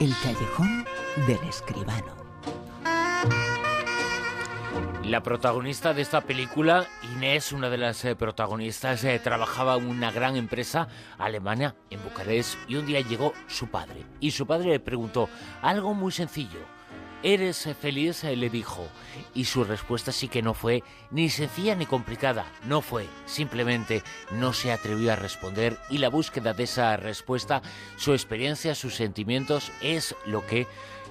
El callejón del escribano. La protagonista de esta película, Inés, una de las eh, protagonistas, eh, trabajaba en una gran empresa alemana en Bucarest y un día llegó su padre. Y su padre le preguntó algo muy sencillo. ¿Eres eh, feliz? le dijo. Y su respuesta sí que no fue ni sencilla ni complicada. No fue. Simplemente no se atrevió a responder y la búsqueda de esa respuesta, su experiencia, sus sentimientos, es lo que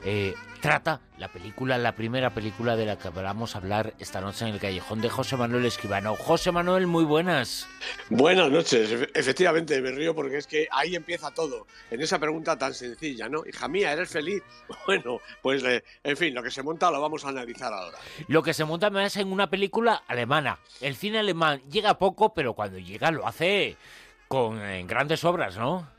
eh, trata la película, la primera película de la que vamos a hablar esta noche en el callejón de José Manuel Escribano. José Manuel, muy buenas. Buenas noches, efectivamente me río porque es que ahí empieza todo, en esa pregunta tan sencilla, ¿no? Hija mía, ¿eres feliz? Bueno, pues eh, en fin, lo que se monta lo vamos a analizar ahora. Lo que se monta más en una película alemana. El cine alemán llega poco, pero cuando llega lo hace con grandes obras, ¿no?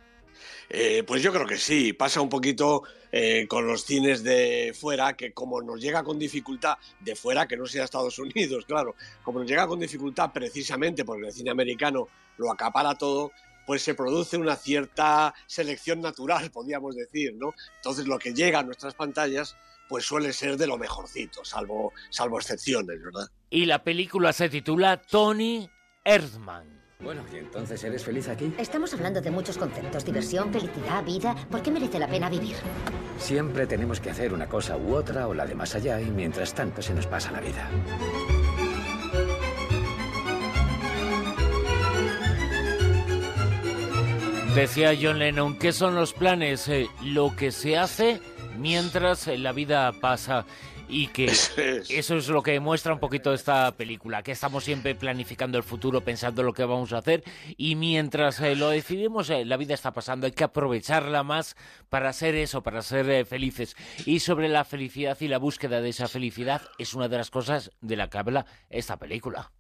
Eh, pues yo creo que sí, pasa un poquito eh, con los cines de fuera, que como nos llega con dificultad, de fuera, que no sea Estados Unidos, claro, como nos llega con dificultad precisamente porque el cine americano lo acapara todo, pues se produce una cierta selección natural, podríamos decir, ¿no? Entonces lo que llega a nuestras pantallas pues suele ser de lo mejorcito, salvo, salvo excepciones, ¿verdad? Y la película se titula Tony Erdmann. Bueno, ¿y entonces eres feliz aquí? Estamos hablando de muchos conceptos. Diversión, felicidad, vida. ¿Por qué merece la pena vivir? Siempre tenemos que hacer una cosa u otra o la de más allá y mientras tanto se nos pasa la vida. Decía John Lennon, ¿qué son los planes? Eh, lo que se hace mientras la vida pasa y que eso es. lo que muestra un poquito esta película, que estamos siempre planificando el futuro, pensando lo que vamos a hacer y mientras eh, lo decidimos, eh, la vida está pasando, hay que aprovecharla más para ser eso, para ser eh, felices. Y sobre la felicidad y la búsqueda de esa felicidad es una de las cosas de la que habla esta película.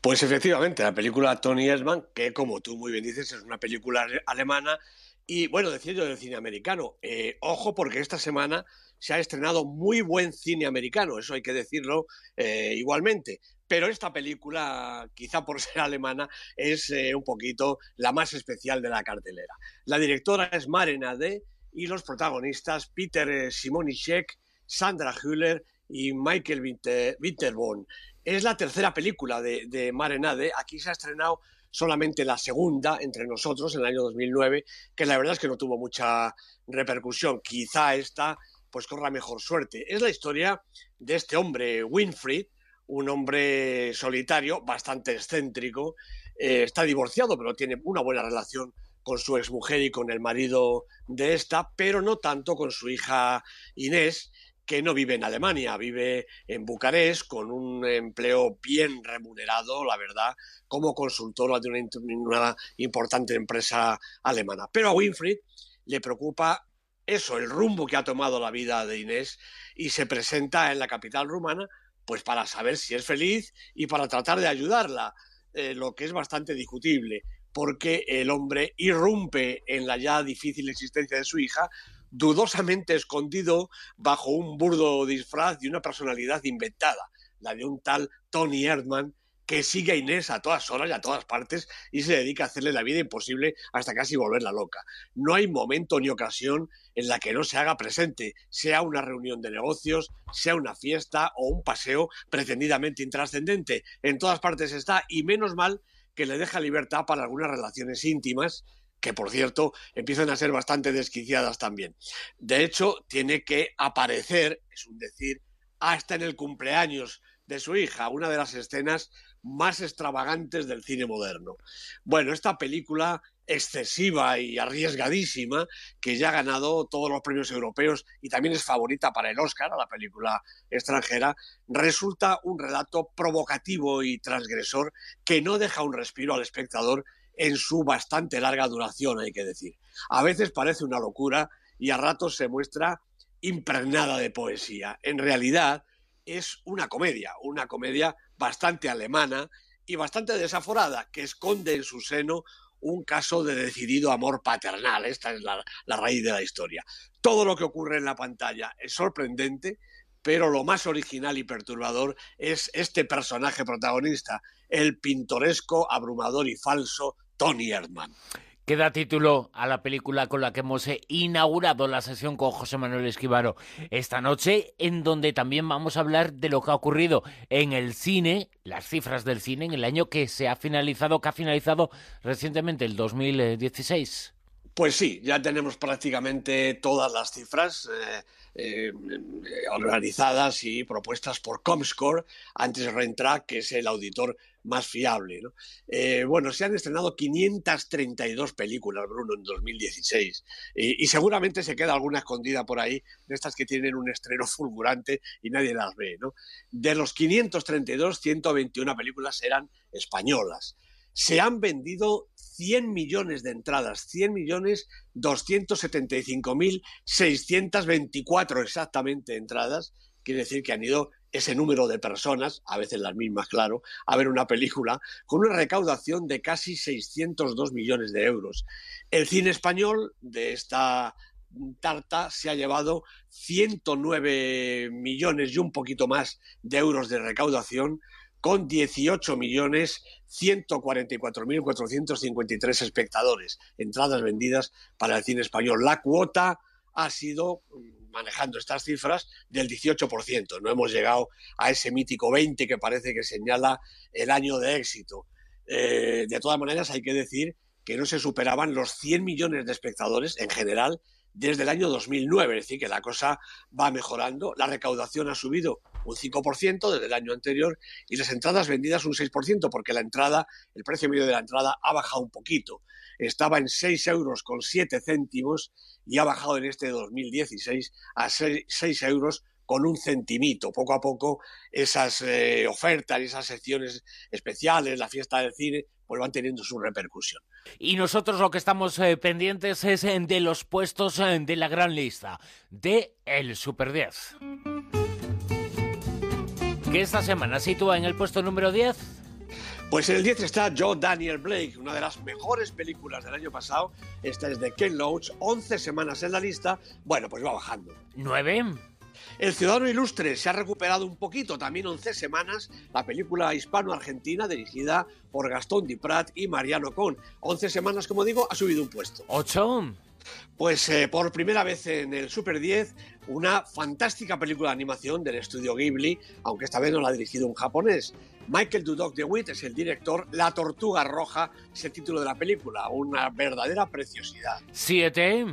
Pues efectivamente, la película Tony Erdmann, que como tú muy bien dices, es una película alemana y bueno, decía yo del cine americano, ojo porque esta semana se ha estrenado muy buen cine americano, eso hay que decirlo eh, igualmente. Pero esta película, quizá por ser alemana, es eh, un poquito la más especial de la cartelera. La directora es Maren Ade y los protagonistas Peter eh, Simonischek, Sandra Hüller y Michael Winterborn. Es la tercera película de, de Maren Ade. Aquí se ha estrenado solamente la segunda entre nosotros en el año 2009, que la verdad es que no tuvo mucha repercusión. Quizá esta pues corra mejor suerte. Es la historia de este hombre, Winfried, un hombre solitario, bastante excéntrico, eh, está divorciado, pero tiene una buena relación con su exmujer y con el marido de esta, pero no tanto con su hija Inés, que no vive en Alemania, vive en Bucarest con un empleo bien remunerado, la verdad, como consultora de una, una importante empresa alemana. Pero a Winfried le preocupa eso, el rumbo que ha tomado la vida de Inés y se presenta en la capital rumana pues para saber si es feliz y para tratar de ayudarla, eh, lo que es bastante discutible, porque el hombre irrumpe en la ya difícil existencia de su hija, dudosamente escondido bajo un burdo disfraz de una personalidad inventada, la de un tal Tony Erdman, que sigue a Inés a todas horas y a todas partes y se dedica a hacerle la vida imposible hasta casi volverla loca. No hay momento ni ocasión en la que no se haga presente, sea una reunión de negocios, sea una fiesta o un paseo pretendidamente intrascendente. En todas partes está y menos mal que le deja libertad para algunas relaciones íntimas que por cierto empiezan a ser bastante desquiciadas también. De hecho, tiene que aparecer, es un decir, hasta en el cumpleaños de su hija, una de las escenas más extravagantes del cine moderno. Bueno, esta película excesiva y arriesgadísima, que ya ha ganado todos los premios europeos y también es favorita para el Oscar a la película extranjera, resulta un relato provocativo y transgresor que no deja un respiro al espectador en su bastante larga duración, hay que decir. A veces parece una locura y a ratos se muestra impregnada de poesía. En realidad, es una comedia, una comedia bastante alemana y bastante desaforada, que esconde en su seno un caso de decidido amor paternal. Esta es la, raíz de la historia. Todo lo que ocurre en la pantalla es sorprendente, pero lo más original y perturbador es este personaje protagonista, el pintoresco, abrumador y falso Tony Erdman. Que da título a la película con la que hemos inaugurado la sesión con José Manuel Esquivaro esta noche, en donde también vamos a hablar de lo que ha ocurrido en el cine, las cifras del cine en el año que se ha finalizado, que ha finalizado recientemente, el 2016. Pues sí, ya tenemos prácticamente todas las cifras. Eh, eh, organizadas y propuestas por Comscore, antes de Rentrack, que es el auditor más fiable. Eh, bueno, se han estrenado 532 películas, Bruno, en 2016, y, seguramente se queda alguna escondida por ahí, de estas que tienen un estreno fulgurante y nadie las ve. De los 532, 121 películas eran españolas se han vendido 100 millones de entradas, 100 millones 275 mil 624 exactamente entradas. Quiere decir que han ido ese número de personas, a veces las mismas, claro, a ver una película, con una recaudación de casi 602 millones de euros. El cine español de esta tarta se ha llevado 109 millones y un poquito más de euros de recaudación, con 18.144.453 espectadores, entradas vendidas para el cine español. La cuota ha sido, manejando estas cifras, del 18%. No hemos llegado a ese mítico 20 que parece que señala el año de éxito. Eh, de todas maneras, hay que decir que no se superaban los 100 millones de espectadores en general desde el año 2009, es decir, que la cosa va mejorando, la recaudación ha subido un 5% desde el año anterior y las entradas vendidas un 6%, porque la entrada, el precio medio de la entrada ha bajado un poquito. Estaba en 6 euros con 7 céntimos y ha bajado en este 2016 a 6, euros con un centimito. Poco a poco esas eh, ofertas y esas secciones especiales, la fiesta del cine, pues van teniendo su repercusión. Y nosotros lo que estamos eh, pendientes es eh, de los puestos de la gran lista, de el Super 10. ¿Qué esta semana sitúa en el puesto número 10? Pues en el 10 está Joe Daniel Blake, una de las mejores películas del año pasado. Esta es de Ken Loach, 11 semanas en la lista. Bueno, pues va bajando. ¿9? El Ciudadano Ilustre se ha recuperado un poquito, también 11 semanas, la película hispano-argentina dirigida por Gastón Diprat y Mariano Con. 11 semanas, como digo, ha subido un puesto. ¿8? Pues eh, por primera vez en el Super 10, una fantástica película de animación del estudio Ghibli, aunque esta vez no la ha dirigido un japonés. Michael Dudok DeWitt es el director. La Tortuga Roja es el título de la película, una verdadera preciosidad. ¿Siete?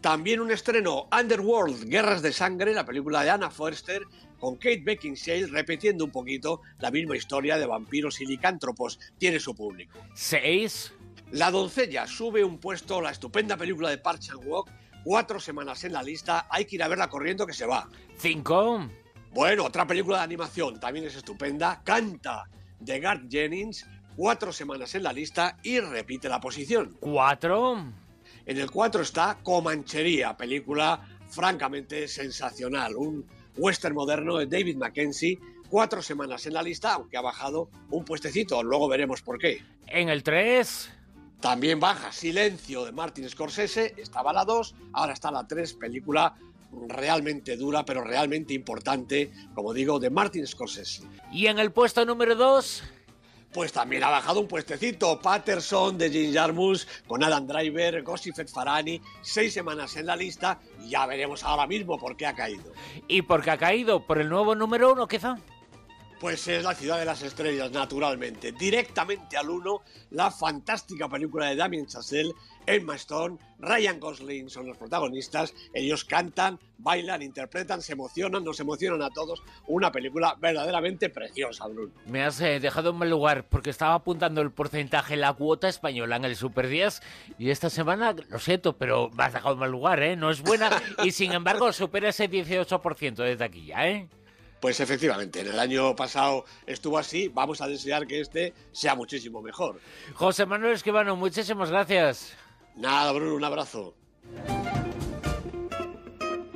También un estreno, Underworld, Guerras de Sangre, la película de Anna Forster, con Kate Beckinsale repitiendo un poquito la misma historia de vampiros y licántropos. Tiene su público. ¿Seis? La doncella sube un puesto, la estupenda película de Park Chan-wook, cuatro semanas en la lista, hay que ir a verla corriendo que se va. ¿Cinco? Bueno, otra película de animación, también es estupenda, Canta, de Garth Jennings, cuatro semanas en la lista y repite la posición. ¿Cuatro? En el 4 está Comanchería, película francamente sensacional, un western moderno de David Mackenzie, cuatro semanas en la lista, aunque ha bajado un puestecito, luego veremos por qué. En el 3... También baja Silencio de Martin Scorsese, estaba la 2, ahora está la 3, película realmente dura, pero realmente importante, como digo, de Martin Scorsese. ¿Y en el puesto número 2? pues también ha bajado un puestecito. Patterson de Jim Jarmus con Adam Driver, Gossifet Farani, seis semanas en la lista y ya veremos ahora mismo por qué ha caído. ¿Y por qué ha caído? ¿Por el nuevo número uno, quizá? Pues es La Ciudad de las Estrellas, naturalmente. Directamente al uno, la fantástica película de Damien Chazelle, Emma Stone, Ryan Gosling son los protagonistas. Ellos cantan, bailan, interpretan, se emocionan, nos emocionan a todos. Una película verdaderamente preciosa, Bruno. Me has eh, dejado en mal lugar porque estaba apuntando el porcentaje, la cuota española en el Super 10 y esta semana, lo siento, pero me has dejado en mal lugar, ¿eh? No es buena y sin embargo supera ese 18% desde aquí ya, ¿eh? Pues efectivamente, en el año pasado estuvo así, vamos a desear que este sea muchísimo mejor. José Manuel Esquivano, muchísimas gracias. Nada, Bruno, un abrazo.